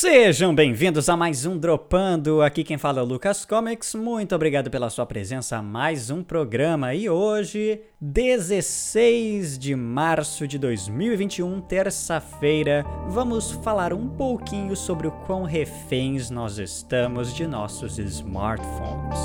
Sejam bem-vindos a mais um Dropando. Aqui quem fala é o Lucas Comics. Muito obrigado pela sua presença a mais um programa. E hoje, 16 de março de 2021, terça-feira, vamos falar um pouquinho sobre o quão reféns nós estamos de nossos smartphones.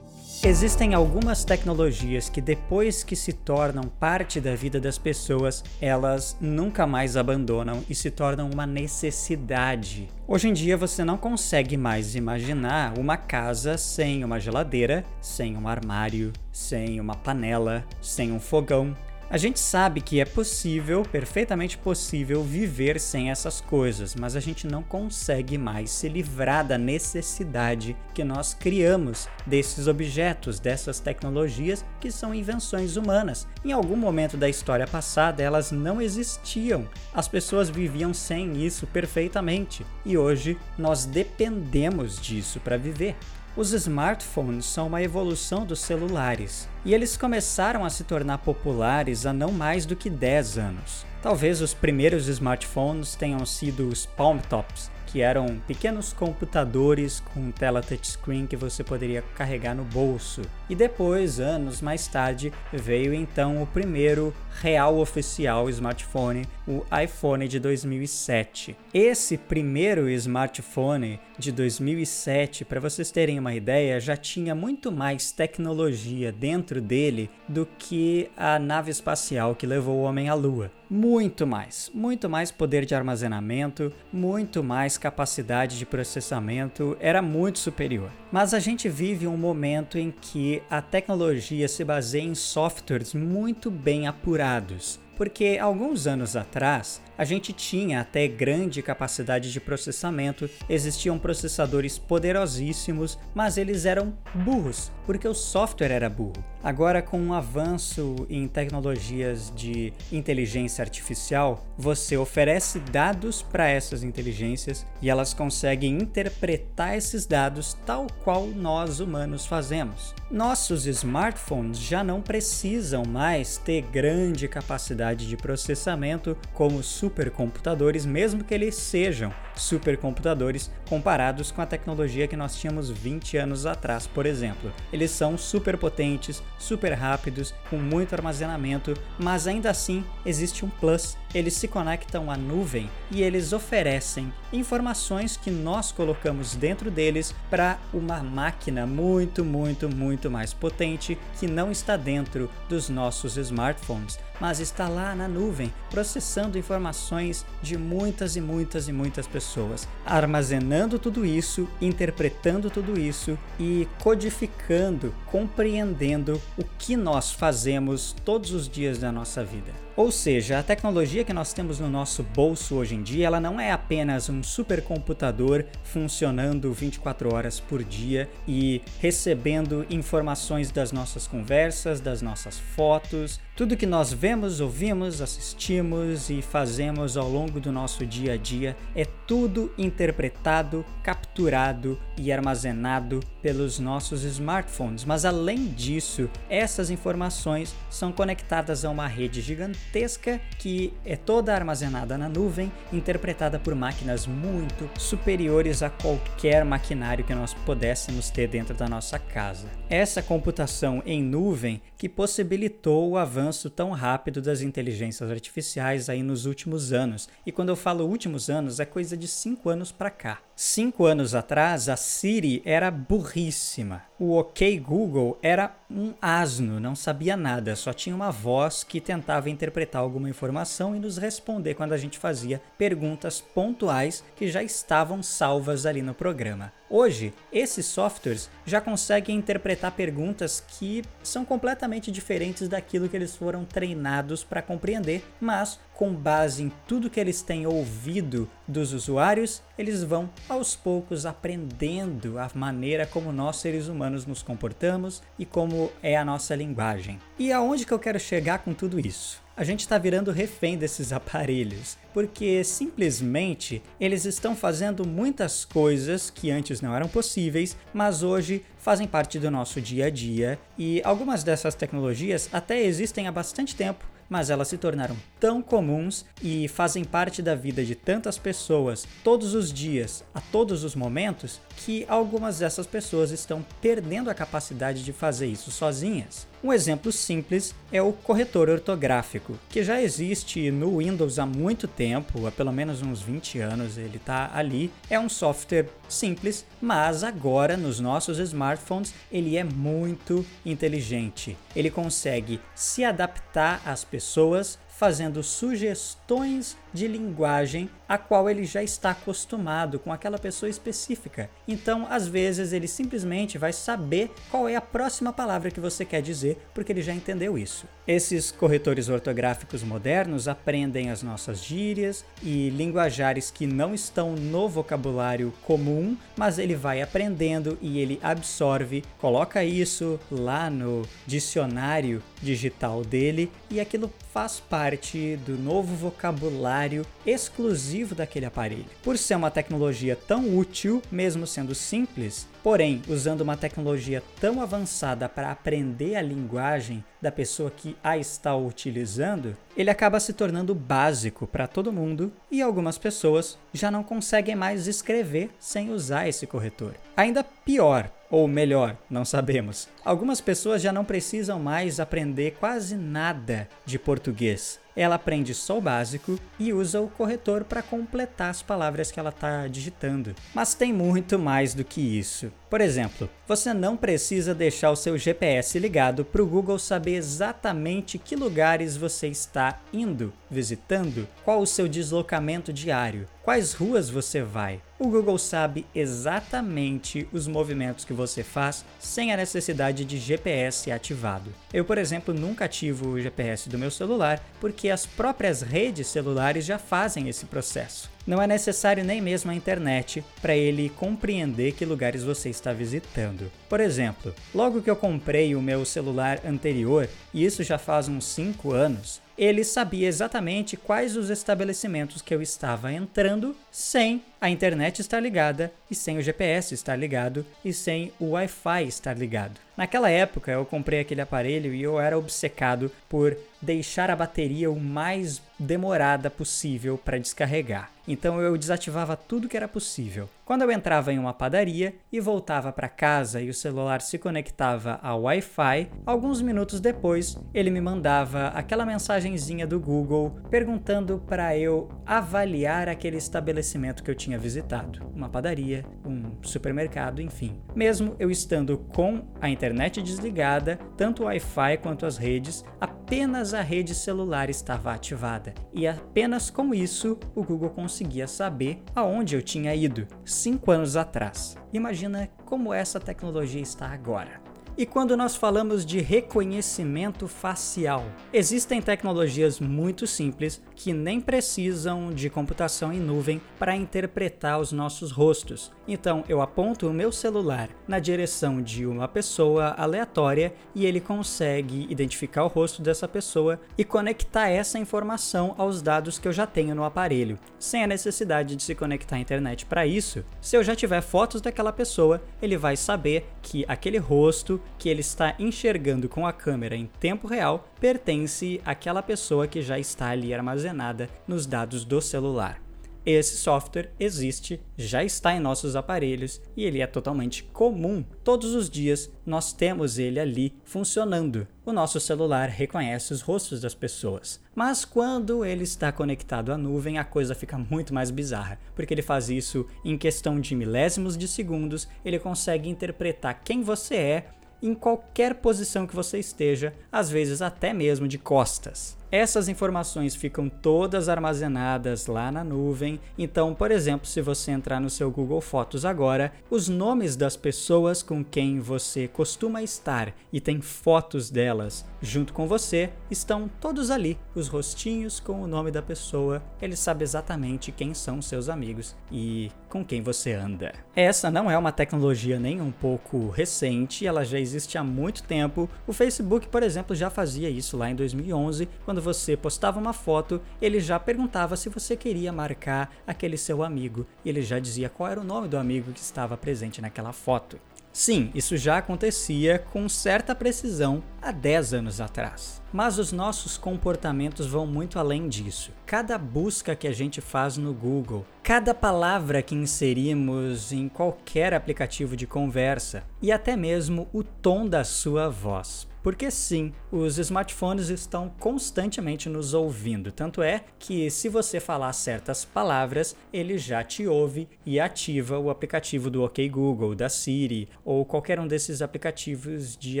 Existem algumas tecnologias que depois que se tornam parte da vida das pessoas, elas nunca mais abandonam e se tornam uma necessidade. Hoje em dia você não consegue mais imaginar uma casa sem uma geladeira, sem um armário, sem uma panela, sem um fogão, a gente sabe que é possível, perfeitamente possível, viver sem essas coisas, mas a gente não consegue mais se livrar da necessidade que nós criamos desses objetos, dessas tecnologias que são invenções humanas. Em algum momento da história passada, elas não existiam. As pessoas viviam sem isso perfeitamente e hoje nós dependemos disso para viver. Os smartphones são uma evolução dos celulares e eles começaram a se tornar populares há não mais do que 10 anos. Talvez os primeiros smartphones tenham sido os palm tops, que eram pequenos computadores com tela touchscreen que você poderia carregar no bolso. E depois, anos mais tarde, veio então o primeiro real oficial smartphone, o iPhone de 2007. Esse primeiro smartphone de 2007, para vocês terem uma ideia, já tinha muito mais tecnologia dentro dele do que a nave espacial que levou o homem à Lua. Muito mais, muito mais poder de armazenamento, muito mais capacidade de processamento, era muito superior. Mas a gente vive um momento em que a tecnologia se baseia em softwares muito bem apurados. Porque alguns anos atrás, a gente tinha até grande capacidade de processamento, existiam processadores poderosíssimos, mas eles eram burros, porque o software era burro. Agora, com um avanço em tecnologias de inteligência artificial, você oferece dados para essas inteligências e elas conseguem interpretar esses dados tal qual nós humanos fazemos. Nossos smartphones já não precisam mais ter grande capacidade de processamento como supercomputadores, mesmo que eles sejam supercomputadores comparados com a tecnologia que nós tínhamos 20 anos atrás, por exemplo. Eles são super potentes, super rápidos, com muito armazenamento, mas ainda assim existe um plus. Eles se conectam à nuvem e eles oferecem informações que nós colocamos dentro deles para uma máquina muito, muito, muito mais potente que não está dentro dos nossos smartphones, mas está lá na nuvem, processando informações de muitas e muitas e muitas pessoas, armazenando tudo isso, interpretando tudo isso e codificando, compreendendo o que nós fazemos todos os dias da nossa vida. Ou seja, a tecnologia que nós temos no nosso bolso hoje em dia, ela não é apenas um supercomputador funcionando 24 horas por dia e recebendo informações das nossas conversas, das nossas fotos, tudo que nós vemos, ouvimos, assistimos e fazemos ao longo do nosso dia a dia é tudo interpretado, capturado e armazenado pelos nossos smartphones. Mas além disso, essas informações são conectadas a uma rede gigantesca que é toda armazenada na nuvem, interpretada por máquinas muito superiores a qualquer maquinário que nós pudéssemos ter dentro da nossa casa. Essa computação em nuvem que possibilitou o avanço avanço tão rápido das inteligências artificiais aí nos últimos anos. E quando eu falo últimos anos, é coisa de 5 anos para cá. Cinco anos atrás, a Siri era burríssima. O OK Google era um asno, não sabia nada, só tinha uma voz que tentava interpretar alguma informação e nos responder quando a gente fazia perguntas pontuais que já estavam salvas ali no programa. Hoje, esses softwares já conseguem interpretar perguntas que são completamente diferentes daquilo que eles foram treinados para compreender, mas com base em tudo que eles têm ouvido dos usuários, eles vão aos poucos aprendendo a maneira como nós seres humanos nos comportamos e como é a nossa linguagem. E aonde que eu quero chegar com tudo isso? A gente está virando refém desses aparelhos, porque simplesmente eles estão fazendo muitas coisas que antes não eram possíveis, mas hoje fazem parte do nosso dia a dia. E algumas dessas tecnologias até existem há bastante tempo mas elas se tornaram tão comuns e fazem parte da vida de tantas pessoas todos os dias, a todos os momentos, que algumas dessas pessoas estão perdendo a capacidade de fazer isso sozinhas. Um exemplo simples é o corretor ortográfico, que já existe no Windows há muito tempo, há pelo menos uns 20 anos ele está ali. É um software simples, mas agora nos nossos smartphones ele é muito inteligente. Ele consegue se adaptar às pessoas fazendo sugestões de linguagem a qual ele já está acostumado com aquela pessoa específica. Então, às vezes, ele simplesmente vai saber qual é a próxima palavra que você quer dizer, porque ele já entendeu isso. Esses corretores ortográficos modernos aprendem as nossas gírias e linguajares que não estão no vocabulário comum, mas ele vai aprendendo e ele absorve, coloca isso lá no dicionário digital dele e aquilo faz parte do novo vocabulário exclusivo daquele aparelho. Por ser uma tecnologia tão útil, mesmo sendo simples, porém usando uma tecnologia tão avançada para aprender a linguagem da pessoa que a está utilizando, ele acaba se tornando básico para todo mundo e algumas pessoas já não conseguem mais escrever sem usar esse corretor. Ainda pior, ou melhor, não sabemos. Algumas pessoas já não precisam mais aprender quase nada de português. Ela aprende só o básico e usa o corretor para completar as palavras que ela está digitando. Mas tem muito mais do que isso. Por exemplo, você não precisa deixar o seu GPS ligado para o Google saber exatamente que lugares você está indo, visitando, qual o seu deslocamento diário, quais ruas você vai. O Google sabe exatamente os movimentos que você faz sem a necessidade de GPS ativado. Eu, por exemplo, nunca ativo o GPS do meu celular porque as próprias redes celulares já fazem esse processo. Não é necessário nem mesmo a internet para ele compreender que lugares você está visitando. Por exemplo, logo que eu comprei o meu celular anterior, e isso já faz uns 5 anos, ele sabia exatamente quais os estabelecimentos que eu estava entrando sem a internet estar ligada e sem o GPS estar ligado e sem o Wi-Fi estar ligado. Naquela época eu comprei aquele aparelho e eu era obcecado por deixar a bateria o mais demorada possível para descarregar. Então eu desativava tudo que era possível. Quando eu entrava em uma padaria e voltava para casa e o celular se conectava ao Wi-Fi, alguns minutos depois ele me mandava aquela mensagenzinha do Google perguntando para eu avaliar aquele estabelecimento que eu tinha visitado, uma padaria, um supermercado, enfim. Mesmo eu estando com a internet desligada, tanto o Wi-Fi quanto as redes, apenas a rede celular estava ativada e apenas com isso o Google conseguia saber aonde eu tinha ido cinco anos atrás. Imagina como essa tecnologia está agora. E quando nós falamos de reconhecimento facial, existem tecnologias muito simples que nem precisam de computação em nuvem para interpretar os nossos rostos. Então eu aponto o meu celular na direção de uma pessoa aleatória e ele consegue identificar o rosto dessa pessoa e conectar essa informação aos dados que eu já tenho no aparelho, sem a necessidade de se conectar à internet para isso. Se eu já tiver fotos daquela pessoa, ele vai saber que aquele rosto que ele está enxergando com a câmera em tempo real pertence àquela pessoa que já está ali armazenada nos dados do celular. Esse software existe, já está em nossos aparelhos e ele é totalmente comum. Todos os dias nós temos ele ali funcionando. O nosso celular reconhece os rostos das pessoas. Mas quando ele está conectado à nuvem, a coisa fica muito mais bizarra, porque ele faz isso em questão de milésimos de segundos, ele consegue interpretar quem você é em qualquer posição que você esteja, às vezes até mesmo de costas. Essas informações ficam todas armazenadas lá na nuvem. Então, por exemplo, se você entrar no seu Google Fotos agora, os nomes das pessoas com quem você costuma estar e tem fotos delas junto com você estão todos ali. Os rostinhos com o nome da pessoa, ele sabe exatamente quem são seus amigos e com quem você anda. Essa não é uma tecnologia nem um pouco recente, ela já existe há muito tempo. O Facebook, por exemplo, já fazia isso lá em 2011, quando quando você postava uma foto, ele já perguntava se você queria marcar aquele seu amigo e ele já dizia qual era o nome do amigo que estava presente naquela foto. Sim, isso já acontecia com certa precisão há 10 anos atrás. Mas os nossos comportamentos vão muito além disso. Cada busca que a gente faz no Google, cada palavra que inserimos em qualquer aplicativo de conversa e até mesmo o tom da sua voz porque sim, os smartphones estão constantemente nos ouvindo. Tanto é que, se você falar certas palavras, ele já te ouve e ativa o aplicativo do OK Google, da Siri ou qualquer um desses aplicativos de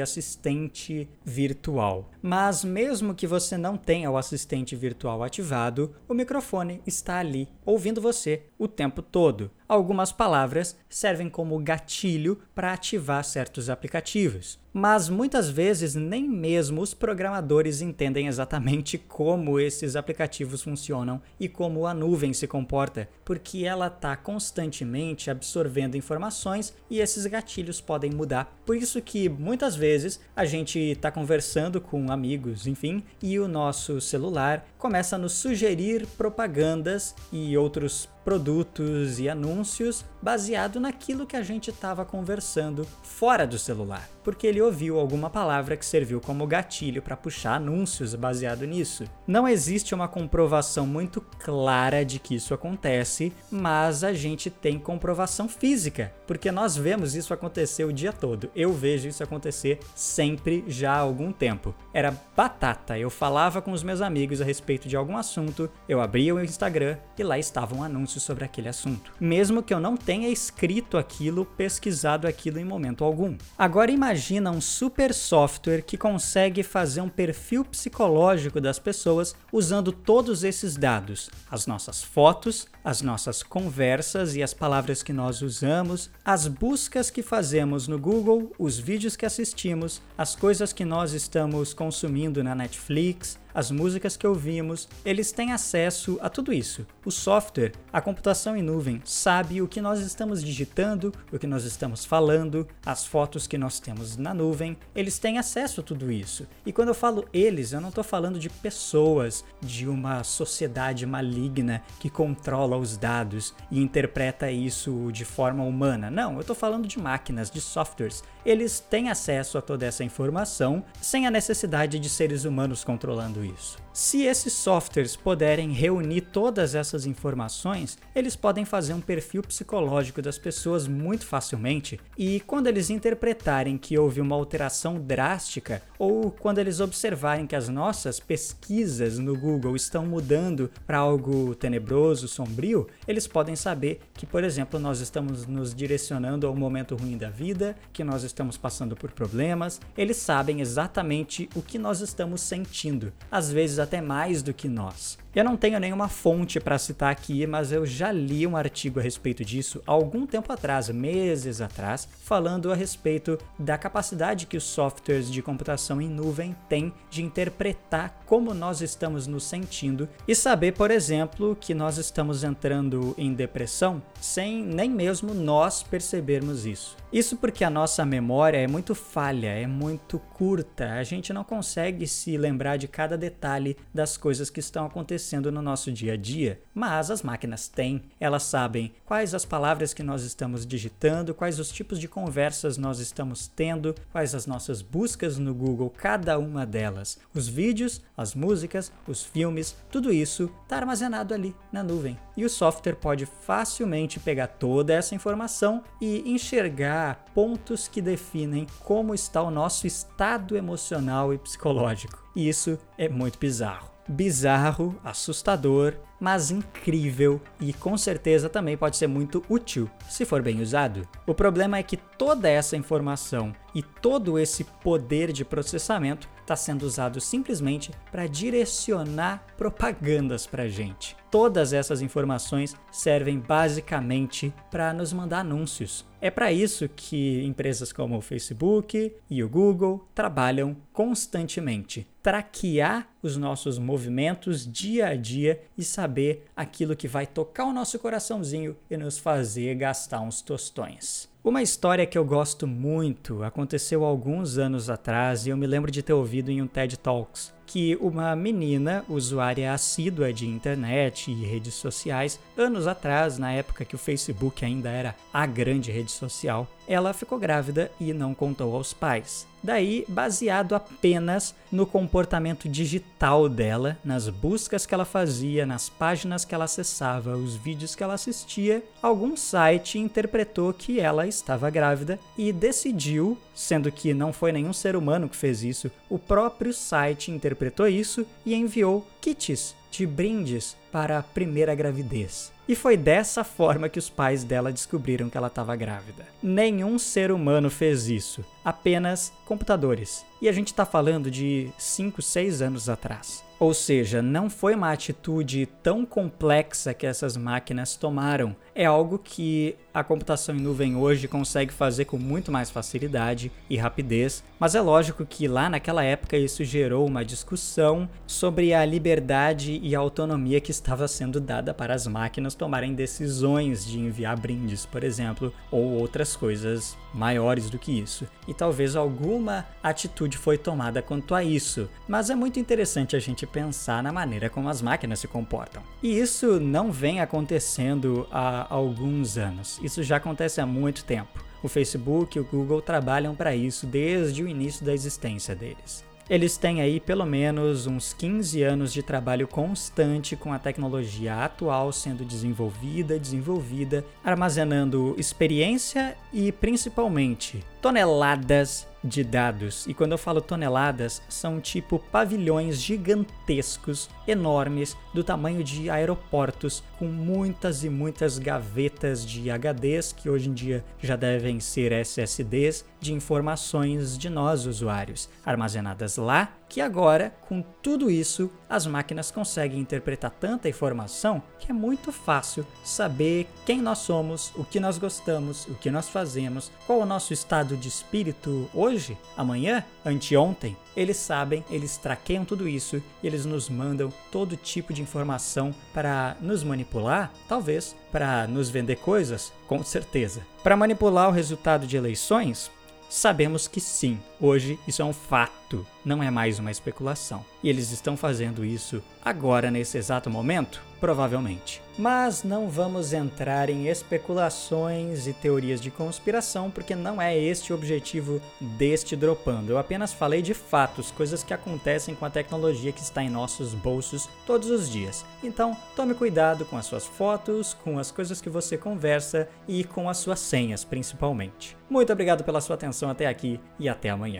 assistente virtual. Mas, mesmo que você não tenha o assistente virtual ativado, o microfone está ali, ouvindo você o tempo todo. Algumas palavras servem como gatilho para ativar certos aplicativos, mas muitas vezes nem mesmo os programadores entendem exatamente como esses aplicativos funcionam e como a nuvem se comporta, porque ela está constantemente absorvendo informações e esses gatilhos podem mudar. Por isso que muitas vezes a gente está conversando com amigos, enfim, e o nosso celular começa a nos sugerir propagandas e outros produtos e anúncios baseado naquilo que a gente estava conversando fora do celular, porque ele ouviu alguma palavra que serviu como gatilho para puxar anúncios baseado nisso. Não existe uma comprovação muito clara de que isso acontece, mas a gente tem comprovação física, porque nós vemos isso acontecer o dia todo. Eu vejo isso acontecer sempre já há algum tempo. Era batata, eu falava com os meus amigos a respeito de algum assunto, eu abria o Instagram e lá estavam sobre aquele assunto, mesmo que eu não tenha escrito aquilo, pesquisado aquilo em momento algum. Agora imagina um super software que consegue fazer um perfil psicológico das pessoas usando todos esses dados, as nossas fotos, as nossas conversas e as palavras que nós usamos, as buscas que fazemos no Google, os vídeos que assistimos, as coisas que nós estamos consumindo na Netflix, as músicas que ouvimos, eles têm acesso a tudo isso. O software, a computação em nuvem, sabe o que nós estamos digitando, o que nós estamos falando, as fotos que nós temos na nuvem, eles têm acesso a tudo isso. E quando eu falo eles, eu não estou falando de pessoas, de uma sociedade maligna que controla os dados e interpreta isso de forma humana. Não, eu estou falando de máquinas, de softwares. Eles têm acesso a toda essa informação sem a necessidade de seres humanos controlando isso. Se esses softwares puderem reunir todas essas informações, eles podem fazer um perfil psicológico das pessoas muito facilmente, e quando eles interpretarem que houve uma alteração drástica, ou quando eles observarem que as nossas pesquisas no Google estão mudando para algo tenebroso, sombrio, eles podem saber que, por exemplo, nós estamos nos direcionando a um momento ruim da vida, que nós estamos passando por problemas, eles sabem exatamente o que nós estamos sentindo. Às vezes, até mais do que nós. Eu não tenho nenhuma fonte para citar aqui, mas eu já li um artigo a respeito disso algum tempo atrás, meses atrás, falando a respeito da capacidade que os softwares de computação em nuvem têm de interpretar como nós estamos nos sentindo e saber, por exemplo, que nós estamos entrando em depressão sem nem mesmo nós percebermos isso. Isso porque a nossa memória é muito falha, é muito curta, a gente não consegue se lembrar de cada detalhe das coisas que estão acontecendo acontecendo no nosso dia a dia, mas as máquinas têm. Elas sabem quais as palavras que nós estamos digitando, quais os tipos de conversas nós estamos tendo, quais as nossas buscas no Google, cada uma delas. Os vídeos, as músicas, os filmes, tudo isso está armazenado ali na nuvem. E o software pode facilmente pegar toda essa informação e enxergar pontos que definem como está o nosso estado emocional e psicológico. E isso é muito bizarro bizarro, assustador, mas incrível e com certeza também pode ser muito útil se for bem usado. O problema é que toda essa informação e todo esse poder de processamento está sendo usado simplesmente para direcionar propagandas para gente. Todas essas informações servem basicamente para nos mandar anúncios. É para isso que empresas como o Facebook e o Google trabalham constantemente. Traquear os nossos movimentos dia a dia e saber aquilo que vai tocar o nosso coraçãozinho e nos fazer gastar uns tostões. Uma história que eu gosto muito aconteceu alguns anos atrás e eu me lembro de ter ouvido em um TED Talks que uma menina, usuária assídua de internet e redes sociais, anos atrás, na época que o Facebook ainda era a grande rede social, ela ficou grávida e não contou aos pais. Daí, baseado apenas no comportamento digital dela, nas buscas que ela fazia, nas páginas que ela acessava, os vídeos que ela assistia, algum site interpretou que ela estava grávida e decidiu, sendo que não foi nenhum ser humano que fez isso, o próprio site interpretou isso e enviou kits de brindes para a primeira gravidez. E foi dessa forma que os pais dela descobriram que ela estava grávida. Nenhum ser humano fez isso, apenas computadores. E a gente está falando de 5, 6 anos atrás. Ou seja, não foi uma atitude tão complexa que essas máquinas tomaram. É algo que a computação em nuvem hoje consegue fazer com muito mais facilidade e rapidez, mas é lógico que lá naquela época isso gerou uma discussão sobre a liberdade e a autonomia que estava sendo dada para as máquinas tomarem decisões de enviar brindes, por exemplo, ou outras coisas maiores do que isso. E talvez alguma atitude foi tomada quanto a isso, mas é muito interessante a gente pensar na maneira como as máquinas se comportam. E isso não vem acontecendo há alguns anos. Isso já acontece há muito tempo. O Facebook e o Google trabalham para isso desde o início da existência deles. Eles têm aí pelo menos uns 15 anos de trabalho constante com a tecnologia atual sendo desenvolvida, desenvolvida, armazenando experiência e principalmente toneladas de dados. E quando eu falo toneladas, são tipo pavilhões gigantescos, enormes, do tamanho de aeroportos, com muitas e muitas gavetas de HDs, que hoje em dia já devem ser SSDs, de informações de nós usuários, armazenadas lá que agora, com tudo isso, as máquinas conseguem interpretar tanta informação que é muito fácil saber quem nós somos, o que nós gostamos, o que nós fazemos, qual o nosso estado de espírito hoje, amanhã, anteontem. Eles sabem, eles traqueiam tudo isso e eles nos mandam todo tipo de informação para nos manipular, talvez, para nos vender coisas, com certeza. Para manipular o resultado de eleições, Sabemos que sim, hoje isso é um fato, não é mais uma especulação. E eles estão fazendo isso agora, nesse exato momento? Provavelmente. Mas não vamos entrar em especulações e teorias de conspiração, porque não é este o objetivo deste Dropando. Eu apenas falei de fatos, coisas que acontecem com a tecnologia que está em nossos bolsos todos os dias. Então, tome cuidado com as suas fotos, com as coisas que você conversa e com as suas senhas, principalmente. Muito obrigado pela sua atenção até aqui e até amanhã.